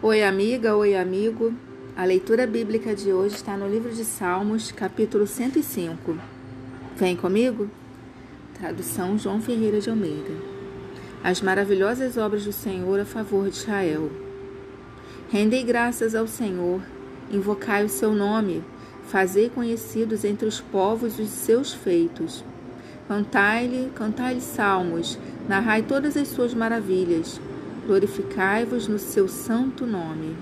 Oi, amiga, oi, amigo. A leitura bíblica de hoje está no livro de Salmos, capítulo 105. Vem comigo? Tradução João Ferreira de Almeida. As maravilhosas obras do Senhor a favor de Israel. Rendei graças ao Senhor, invocai o seu nome, fazei conhecidos entre os povos os seus feitos. Cantai-lhe, cantai-lhe salmos, narrai todas as suas maravilhas glorificai-vos no seu santo nome.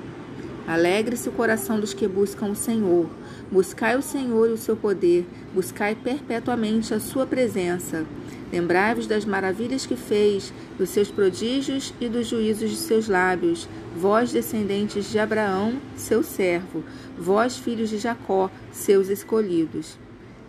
Alegre-se o coração dos que buscam o Senhor. Buscai o Senhor e o seu poder, buscai perpetuamente a sua presença. Lembrai-vos das maravilhas que fez, dos seus prodígios e dos juízos de seus lábios, vós descendentes de Abraão, seu servo, vós filhos de Jacó, seus escolhidos.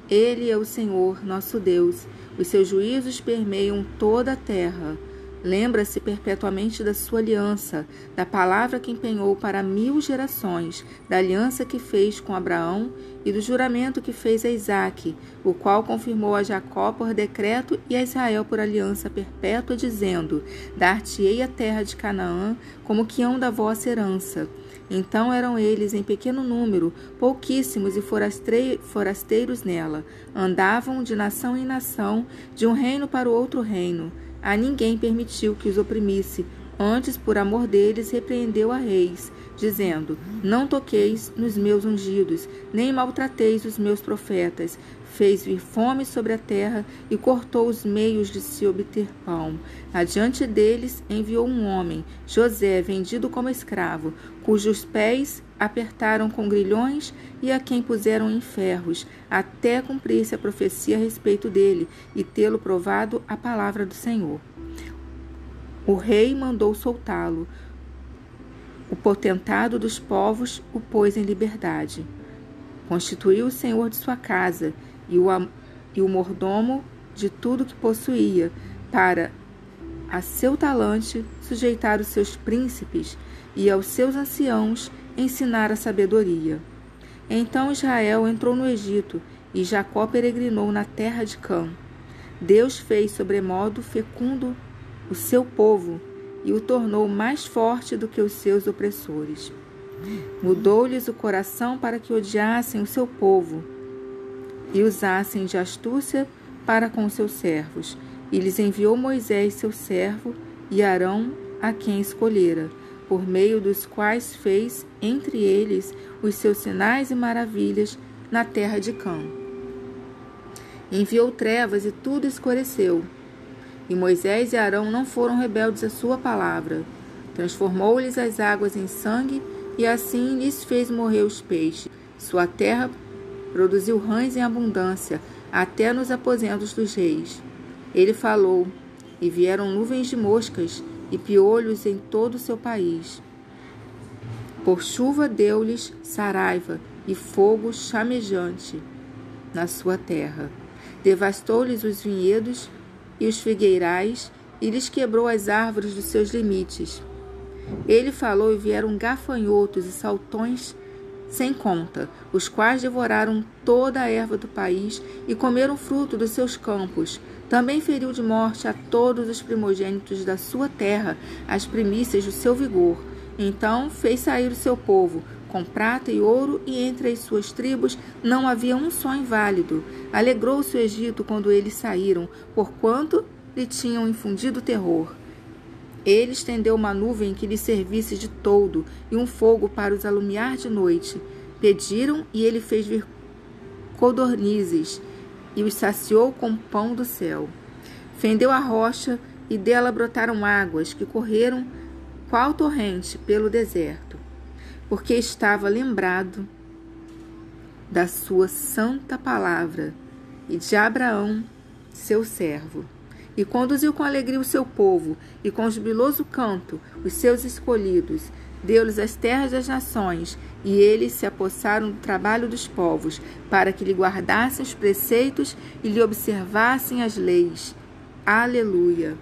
Ele é o Senhor, nosso Deus. Os seus juízos permeiam toda a terra. Lembra-se perpetuamente da sua aliança, da palavra que empenhou para mil gerações, da aliança que fez com Abraão e do juramento que fez a Isaque, o qual confirmou a Jacó por decreto e a Israel por aliança perpétua, dizendo: Dar-te-ei a terra de Canaã como quião da vossa herança. Então eram eles em pequeno número, pouquíssimos e forasteiros nela. Andavam de nação em nação, de um reino para o outro reino. A ninguém permitiu que os oprimisse, antes, por amor deles, repreendeu a reis, dizendo: Não toqueis nos meus ungidos, nem maltrateis os meus profetas. Fez vir fome sobre a terra e cortou os meios de se obter pão. Adiante deles enviou um homem, José, vendido como escravo, cujos pés apertaram com grilhões e a quem puseram em ferros, até cumprir-se a profecia a respeito dele e tê-lo provado a palavra do Senhor. O rei mandou soltá-lo. O potentado dos povos o pôs em liberdade. Constituiu o senhor de sua casa e o, e o mordomo de tudo que possuía, para, a seu talante, sujeitar os seus príncipes e aos seus anciãos ensinar a sabedoria. Então Israel entrou no Egito e Jacó peregrinou na terra de Cã. Deus fez sobremodo fecundo o seu povo e o tornou mais forte do que os seus opressores. Mudou-lhes o coração para que odiassem o seu povo e usassem de astúcia para com seus servos. E lhes enviou Moisés, seu servo, e Arão, a quem escolhera por meio dos quais fez entre eles os seus sinais e maravilhas na terra de Cã. Enviou trevas e tudo escureceu. E Moisés e Arão não foram rebeldes à sua palavra. Transformou-lhes as águas em sangue e assim lhes fez morrer os peixes. Sua terra produziu rães em abundância, até nos aposentos dos reis. Ele falou, e vieram nuvens de moscas e piolhos em todo o seu país. Por chuva deu-lhes saraiva e fogo chamejante na sua terra. Devastou-lhes os vinhedos e os figueirais e lhes quebrou as árvores dos seus limites. Ele falou e vieram gafanhotos e saltões sem conta, os quais devoraram toda a erva do país e comeram fruto dos seus campos. Também feriu de morte a todos os primogênitos da sua terra, as primícias do seu vigor. Então fez sair o seu povo, com prata e ouro, e entre as suas tribos não havia um só inválido. Alegrou-se o Egito quando eles saíram, porquanto lhe tinham infundido terror. Ele estendeu uma nuvem que lhe servisse de toldo e um fogo para os alumiar de noite. Pediram e ele fez vir codornizes e os saciou com pão do céu. Fendeu a rocha e dela brotaram águas que correram qual torrente pelo deserto, porque estava lembrado da sua santa palavra e de Abraão, seu servo. E conduziu com alegria o seu povo, e com jubiloso canto os seus escolhidos, Deu-lhes as terras das nações, e eles se apossaram do trabalho dos povos, para que lhe guardassem os preceitos e lhe observassem as leis. Aleluia!